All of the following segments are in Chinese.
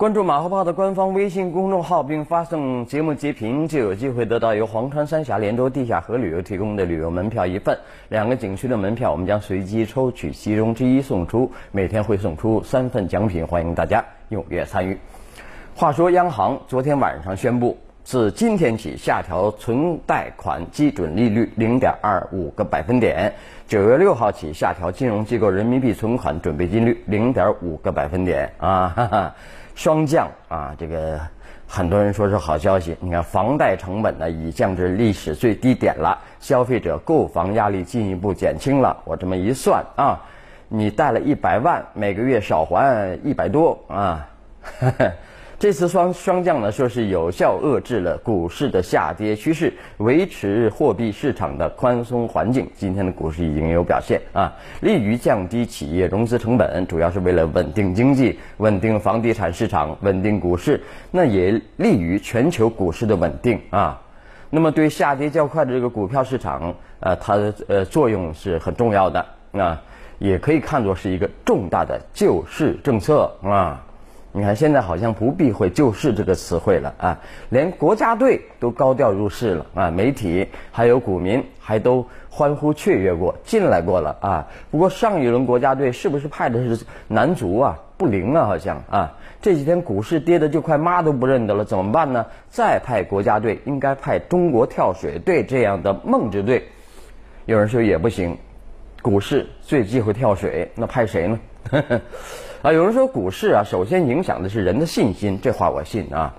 关注马后炮的官方微信公众号，并发送节目截屏，就有机会得到由黄川三峡连州地下河旅游提供的旅游门票一份。两个景区的门票，我们将随机抽取其中之一送出，每天会送出三份奖品，欢迎大家踊跃参与。话说，央行昨天晚上宣布，自今天起下调存贷款基准利率零点二五个百分点，九月六号起下调金融机构人民币存款准备金率零点五个百分点啊，哈哈。双降啊，这个很多人说是好消息。你看，房贷成本呢已降至历史最低点了，消费者购房压力进一步减轻了。我这么一算啊，你贷了一百万，每个月少还一百多啊。这次双双降呢，说是有效遏制了股市的下跌趋势，维持货币市场的宽松环境。今天的股市已经有表现啊，利于降低企业融资成本，主要是为了稳定经济、稳定房地产市场、稳定股市，那也利于全球股市的稳定啊。那么对下跌较快的这个股票市场，呃，它的呃作用是很重要的啊，也可以看作是一个重大的救市政策啊。你看，现在好像不避讳救市这个词汇了啊，连国家队都高调入市了啊，媒体还有股民还都欢呼雀跃过，进来过了啊。不过上一轮国家队是不是派的是男足啊？不灵啊，好像啊。这几天股市跌的就快妈都不认得了，怎么办呢？再派国家队，应该派中国跳水队这样的梦之队。有人说也不行，股市最忌讳跳水，那派谁呢？啊，有人说股市啊，首先影响的是人的信心，这话我信啊。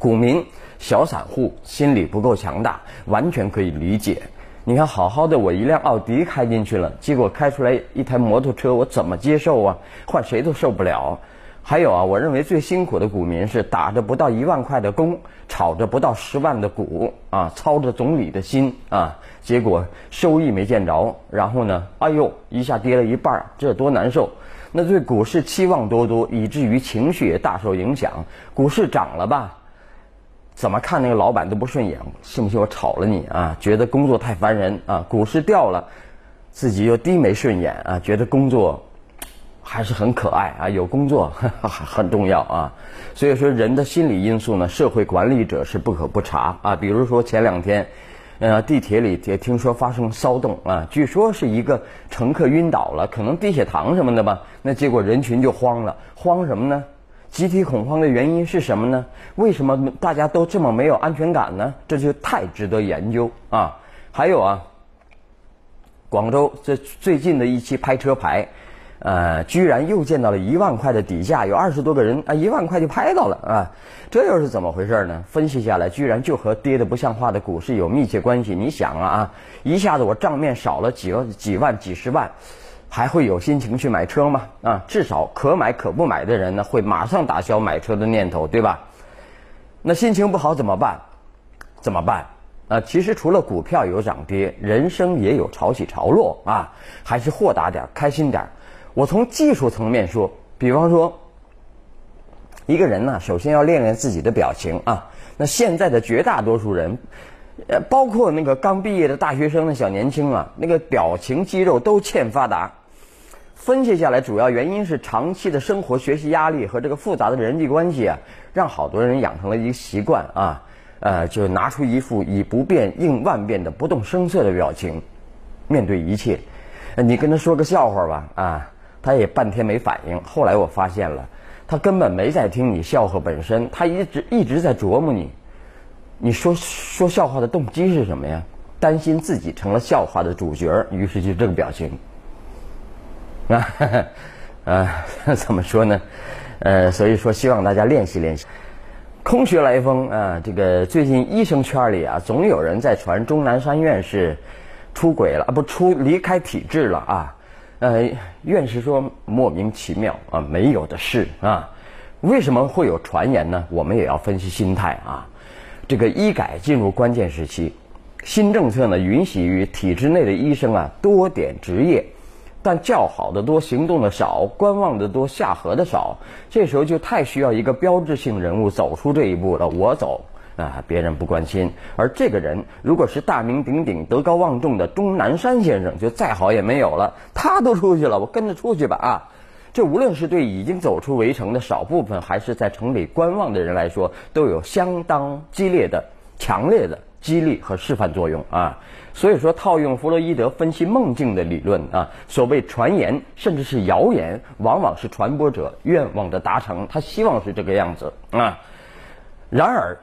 股民、小散户心理不够强大，完全可以理解。你看，好好的我一辆奥迪开进去了，结果开出来一台摩托车，我怎么接受啊？换谁都受不了。还有啊，我认为最辛苦的股民是打着不到一万块的工，炒着不到十万的股啊，操着总理的心啊，结果收益没见着，然后呢，哎呦，一下跌了一半，这多难受！那对股市期望多多，以至于情绪也大受影响。股市涨了吧，怎么看那个老板都不顺眼，信不信我炒了你啊？觉得工作太烦人啊。股市掉了，自己又低眉顺眼啊，觉得工作。还是很可爱啊，有工作 很重要啊，所以说人的心理因素呢，社会管理者是不可不察啊。比如说前两天，呃，地铁里也听说发生骚动啊，据说是一个乘客晕倒了，可能低血糖什么的吧。那结果人群就慌了，慌什么呢？集体恐慌的原因是什么呢？为什么大家都这么没有安全感呢？这就太值得研究啊。还有啊，广州这最近的一期拍车牌。呃，居然又见到了一万块的底价，有二十多个人啊，一万块就拍到了啊，这又是怎么回事呢？分析下来，居然就和跌的不像话的股市有密切关系。你想啊啊，一下子我账面少了几几万、几十万，还会有心情去买车吗？啊，至少可买可不买的人呢，会马上打消买车的念头，对吧？那心情不好怎么办？怎么办？啊，其实除了股票有涨跌，人生也有潮起潮落啊，还是豁达点，开心点。我从技术层面说，比方说，一个人呢，首先要练练自己的表情啊。那现在的绝大多数人，呃，包括那个刚毕业的大学生的小年轻啊，那个表情肌肉都欠发达。分析下来，主要原因是长期的生活、学习压力和这个复杂的人际关系啊，让好多人养成了一个习惯啊，呃，就拿出一副以不变应万变的不动声色的表情，面对一切。你跟他说个笑话吧，啊。他也半天没反应，后来我发现了，他根本没在听你笑话本身，他一直一直在琢磨你，你说说笑话的动机是什么呀？担心自己成了笑话的主角，于是就这个表情。啊，啊，怎么说呢？呃，所以说希望大家练习练习。空穴来风啊，这个最近医生圈里啊，总有人在传钟南山院士出轨了啊，不出离开体制了啊。呃，院士说莫名其妙啊，没有的事啊，为什么会有传言呢？我们也要分析心态啊。这个医改进入关键时期，新政策呢允许于体制内的医生啊多点执业，但叫好的多，行动的少，观望的多，下颌的少，这时候就太需要一个标志性人物走出这一步了。我走。啊，别人不关心，而这个人如果是大名鼎鼎、德高望重的钟南山先生，就再好也没有了。他都出去了，我跟着出去吧啊！这无论是对已经走出围城的少部分，还是在城里观望的人来说，都有相当激烈的、强烈的激励和示范作用啊。所以说，套用弗洛伊德分析梦境的理论啊，所谓传言甚至是谣言，往往是传播者愿望的达成，他希望是这个样子啊。然而，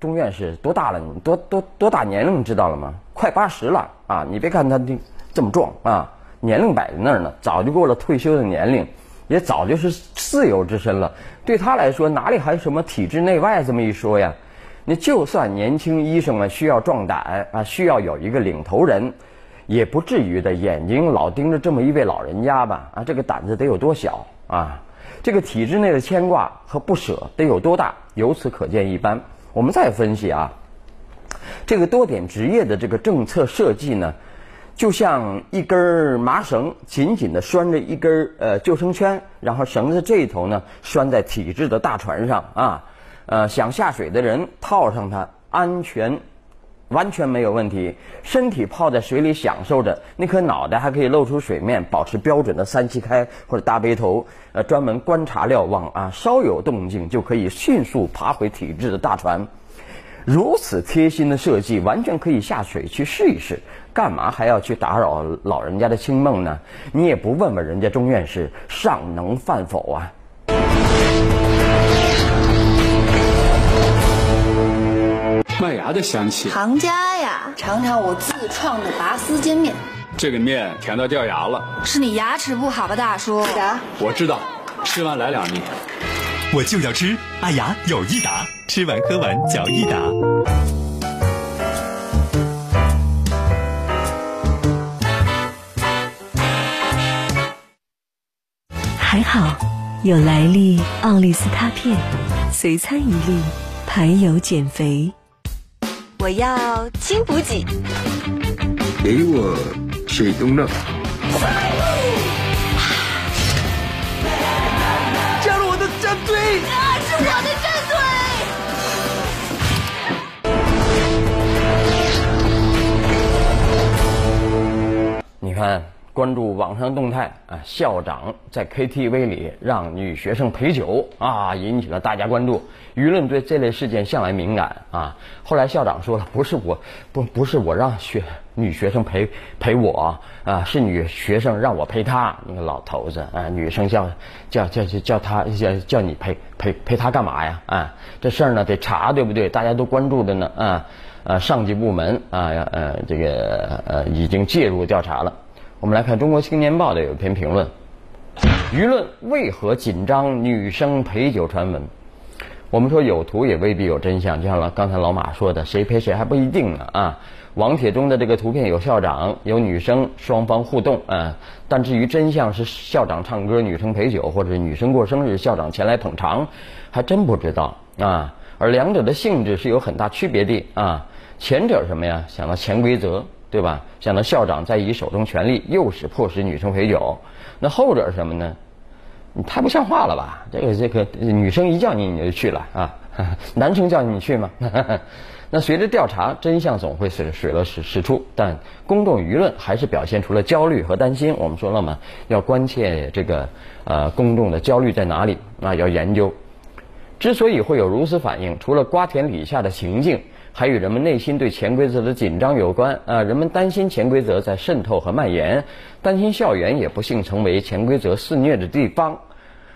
钟院士多大了？你多多多大年龄？知道了吗？快八十了啊！你别看他这这么壮啊，年龄摆在那儿呢，早就过了退休的年龄，也早就是自由之身了。对他来说，哪里还有什么体制内外这么一说呀？你就算年轻医生们需要壮胆啊，需要有一个领头人，也不至于的眼睛老盯着这么一位老人家吧？啊，这个胆子得有多小啊？这个体制内的牵挂和不舍得有多大？由此可见一斑。我们再分析啊，这个多点职业的这个政策设计呢，就像一根麻绳紧紧的拴着一根呃救生圈，然后绳子这一头呢拴在体制的大船上啊。呃，想下水的人套上它，安全完全没有问题。身体泡在水里享受着，那颗脑袋还可以露出水面，保持标准的三七开或者大背头，呃，专门观察瞭望啊，稍有动静就可以迅速爬回体制的大船。如此贴心的设计，完全可以下水去试一试。干嘛还要去打扰老人家的清梦呢？你也不问问人家钟院士尚能饭否啊？麦芽的香气，行家呀，尝尝我自创的拔丝煎面。这个面甜到掉牙了，是你牙齿不好吧，大叔？我知道，吃完来两粒。我就要吃，爱牙有益达，吃完喝完嚼益达。还好，有来利奥利司他片，随餐一粒，排油减肥。我要轻补给，给我水东乐。加入我的战队！啊，是我的战队！你看。关注网上动态啊，校长在 KTV 里让女学生陪酒啊，引起了大家关注。舆论对这类事件向来敏感啊。后来校长说了，不是我，不不是我让学女学生陪陪我啊，是女学生让我陪她。那个老头子啊，女生叫叫叫叫叫他叫叫你陪陪陪她干嘛呀？啊，这事儿呢得查，对不对？大家都关注的呢啊，呃，上级部门啊呃这个呃已经介入调查了。我们来看《中国青年报》的有一篇评论：舆论为何紧张？女生陪酒传闻。我们说有图也未必有真相，就像刚才老马说的，谁陪谁还不一定呢啊！网帖中的这个图片有校长有女生双方互动啊，但至于真相是校长唱歌女生陪酒，或者是女生过生日校长前来捧场，还真不知道啊。而两者的性质是有很大区别的啊。前者什么呀？想到潜规则。对吧？想到校长在以手中权力诱使迫使女生陪酒，那后者是什么呢？你太不像话了吧？这个这个女生一叫你你就去了啊？男生叫你你去吗？那随着调查，真相总会水水落石石出，但公众舆论还是表现出了焦虑和担心。我们说了嘛，要关切这个呃公众的焦虑在哪里啊？要研究。之所以会有如此反应，除了瓜田李下的情境。还与人们内心对潜规则的紧张有关啊！人们担心潜规则在渗透和蔓延，担心校园也不幸成为潜规则肆虐的地方。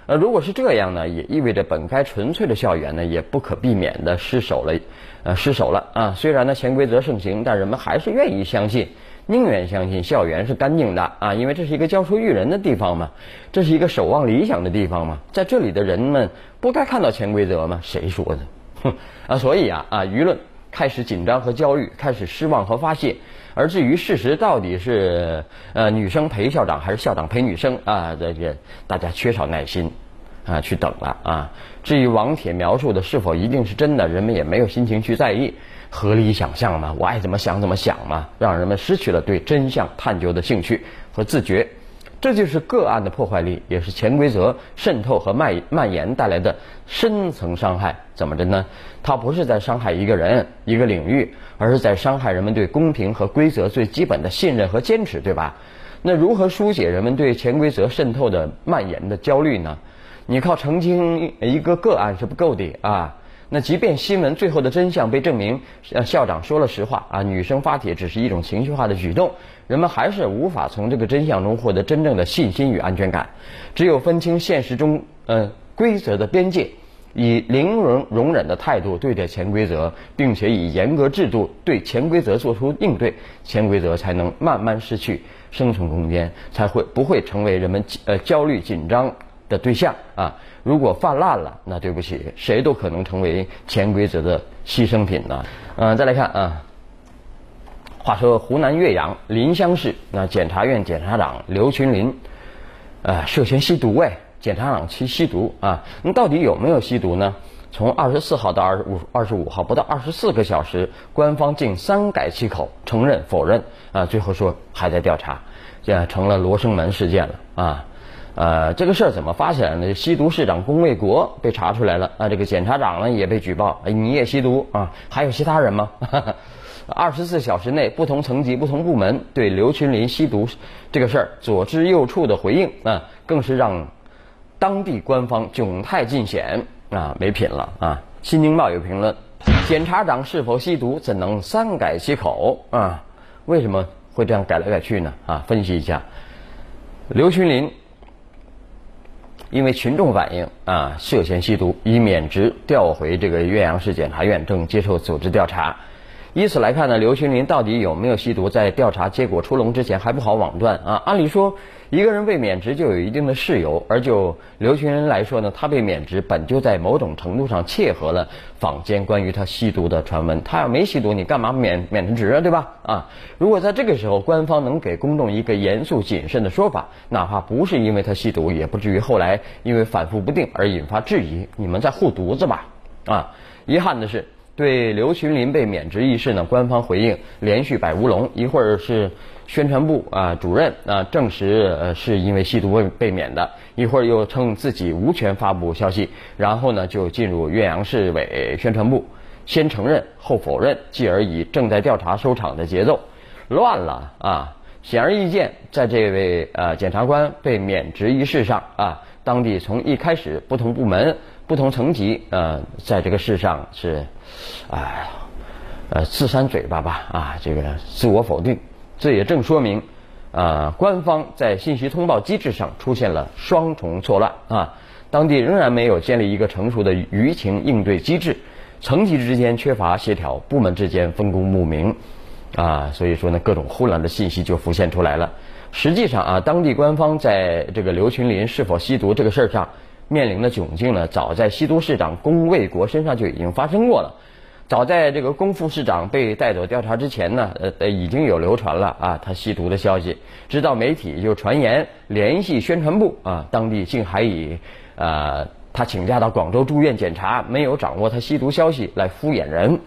呃，如果是这样呢，也意味着本该纯粹的校园呢，也不可避免的失守了，呃，失守了啊！虽然呢潜规则盛行，但人们还是愿意相信，宁愿相信校园是干净的啊，因为这是一个教书育人的地方嘛，这是一个守望理想的地方嘛，在这里的人们不该看到潜规则吗？谁说的？哼啊！所以啊啊，舆论。开始紧张和焦虑，开始失望和发泄，而至于事实到底是呃女生陪校长还是校长陪女生啊，这个大家缺少耐心啊去等了啊。至于网帖描述的是否一定是真的，人们也没有心情去在意，合理想象嘛，我爱怎么想怎么想嘛，让人们失去了对真相探究的兴趣和自觉。这就是个案的破坏力，也是潜规则渗透和蔓蔓延带来的深层伤害。怎么着呢？它不是在伤害一个人、一个领域，而是在伤害人们对公平和规则最基本的信任和坚持，对吧？那如何疏解人们对潜规则渗透的蔓延的焦虑呢？你靠澄清一个个案是不够的啊。那即便新闻最后的真相被证明，呃，校长说了实话啊，女生发帖只是一种情绪化的举动，人们还是无法从这个真相中获得真正的信心与安全感。只有分清现实中呃规则的边界，以零容容忍的态度对待潜规则，并且以严格制度对潜规则做出应对，潜规则才能慢慢失去生存空间，才会不会成为人们呃焦虑紧张的对象啊。如果泛滥了，那对不起，谁都可能成为潜规则的牺牲品呢。嗯，再来看啊，话说湖南岳阳临湘市那检察院检察长刘群林，呃，涉嫌吸毒哎，检察长其吸毒啊，那到底有没有吸毒呢？从二十四号到二十五二十五号不到二十四个小时，官方竟三改七口，承认否认啊，最后说还在调查，这成了罗生门事件了啊。呃，这个事儿怎么发起来呢？吸毒市长龚卫国被查出来了啊，这个检察长呢也被举报，哎，你也吸毒啊？还有其他人吗？二十四小时内，不同层级、不同部门对刘群林吸毒这个事儿左支右绌的回应啊，更是让当地官方窘态尽显啊，没品了啊！《新京报》有评论：检察长是否吸毒，怎能三改其口啊？为什么会这样改来改去呢？啊，分析一下，刘群林。因为群众反映啊涉嫌吸毒，已免职调回这个岳阳市检察院，正接受组织调查。以此来看呢，刘群林到底有没有吸毒，在调查结果出笼之前还不好网断啊。按理说，一个人被免职就有一定的事由，而就刘群林来说呢，他被免职本就在某种程度上切合了坊间关于他吸毒的传闻。他要没吸毒，你干嘛免免职啊？对吧？啊，如果在这个时候官方能给公众一个严肃谨慎的说法，哪怕不是因为他吸毒，也不至于后来因为反复不定而引发质疑。你们在护犊子吧？啊，遗憾的是。对刘群林被免职一事呢，官方回应连续摆乌龙，一会儿是宣传部啊主任啊证实呃是因为吸毒被被免的，一会儿又称自己无权发布消息，然后呢就进入岳阳市委宣传部，先承认后否认，继而以正在调查收场的节奏，乱了啊！显而易见，在这位呃检察官被免职一事上啊，当地从一开始不同部门。不同层级，呃，在这个世上是，哎，呃，自扇嘴巴吧，啊，这个自我否定，这也正说明，啊，官方在信息通报机制上出现了双重错乱啊，当地仍然没有建立一个成熟的舆情应对机制，层级之间缺乏协调，部门之间分工不明，啊，所以说呢，各种混乱的信息就浮现出来了。实际上啊，当地官方在这个刘群林是否吸毒这个事儿上。面临的窘境呢，早在西都市长龚卫国身上就已经发生过了。早在这个龚副市长被带走调查之前呢，呃呃，已经有流传了啊他吸毒的消息。直到媒体就传言联系宣传部啊，当地竟还以呃他请假到广州住院检查，没有掌握他吸毒消息来敷衍人。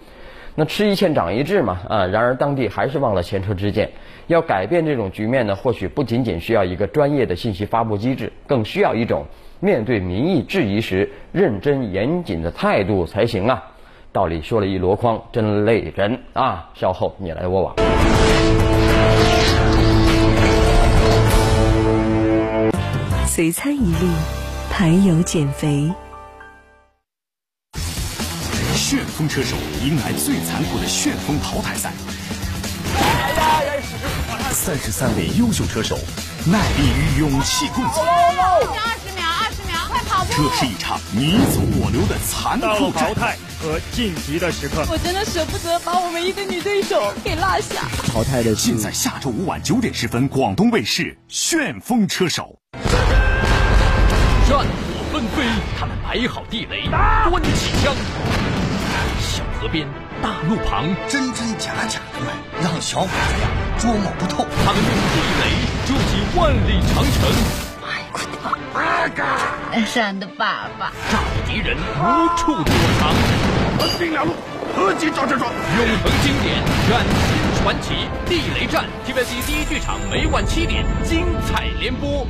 那吃一堑长一智嘛啊，然而当地还是忘了前车之鉴。要改变这种局面呢，或许不仅仅需要一个专业的信息发布机制，更需要一种。面对民意质疑时，认真严谨的态度才行啊！道理说了一箩筐，真累人啊！稍后你来我往，随餐一粒，排油减肥。旋风车手迎来最残酷的旋风淘汰赛，三十三位优秀车手，耐力与勇气共存。这是一场你走我留的残酷淘汰和晋级的时刻，我真的舍不得把我唯一的女对手给落下。淘汰的尽在下周五晚九点十分，广东卫视《旋风车手》。战火纷飞，他们摆好地雷，端起枪。小河边，大路旁，真真假假的卖，让小伙子呀捉摸不透。他们用地雷筑起万里长城。闪的爸爸，炸敌人无处躲藏。横滨两路，合击招车手，永恒经典，崭新传奇，地雷战，TVB 第一剧场每晚七点精彩连播。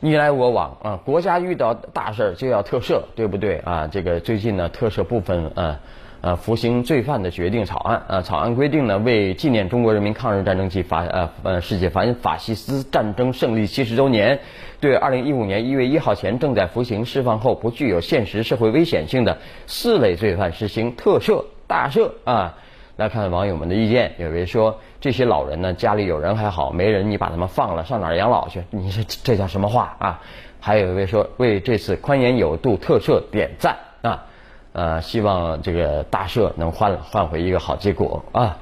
你来我往啊，国家遇到大事就要特赦，对不对啊？这个最近呢，特赦部分啊。呃服刑罪犯的决定草案。啊，草案规定呢，为纪念中国人民抗日战争暨法呃呃世界反法西斯战争胜利七十周年，对二零一五年一月一号前正在服刑、释放后不具有现实社会危险性的四类罪犯实行特赦、大赦啊。来看网友们的意见，有位说这些老人呢，家里有人还好，没人你把他们放了，上哪儿养老去？你说这叫什么话啊？还有一位说为这次宽严有度特赦点赞，呃，希望这个大赦能换换回一个好结果啊。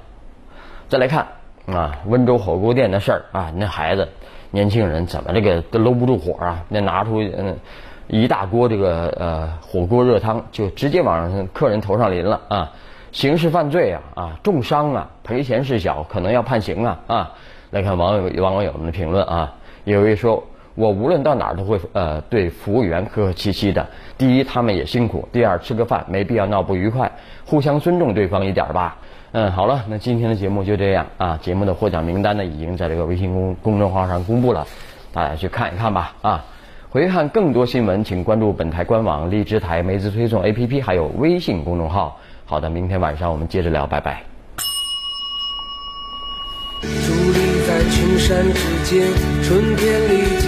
再来看啊，温州火锅店的事儿啊，那孩子年轻人怎么这个都搂不住火啊？那拿出嗯一大锅这个呃火锅热汤，就直接往客人头上淋了啊。刑事犯罪啊啊，重伤啊，赔钱事小，可能要判刑啊啊！来看网友网友们的评论啊，有位说，我无论到哪儿都会呃对服务员客客气气的。第一，他们也辛苦；第二，吃个饭没必要闹不愉快，互相尊重对方一点吧。嗯，好了，那今天的节目就这样啊。节目的获奖名单呢，已经在这个微信公公众号上公布了，大家去看一看吧啊。回看更多新闻，请关注本台官网、荔枝台、梅子推送 APP，还有微信公众号。好的，明天晚上我们接着聊，拜拜。伫在群山之间，春天里。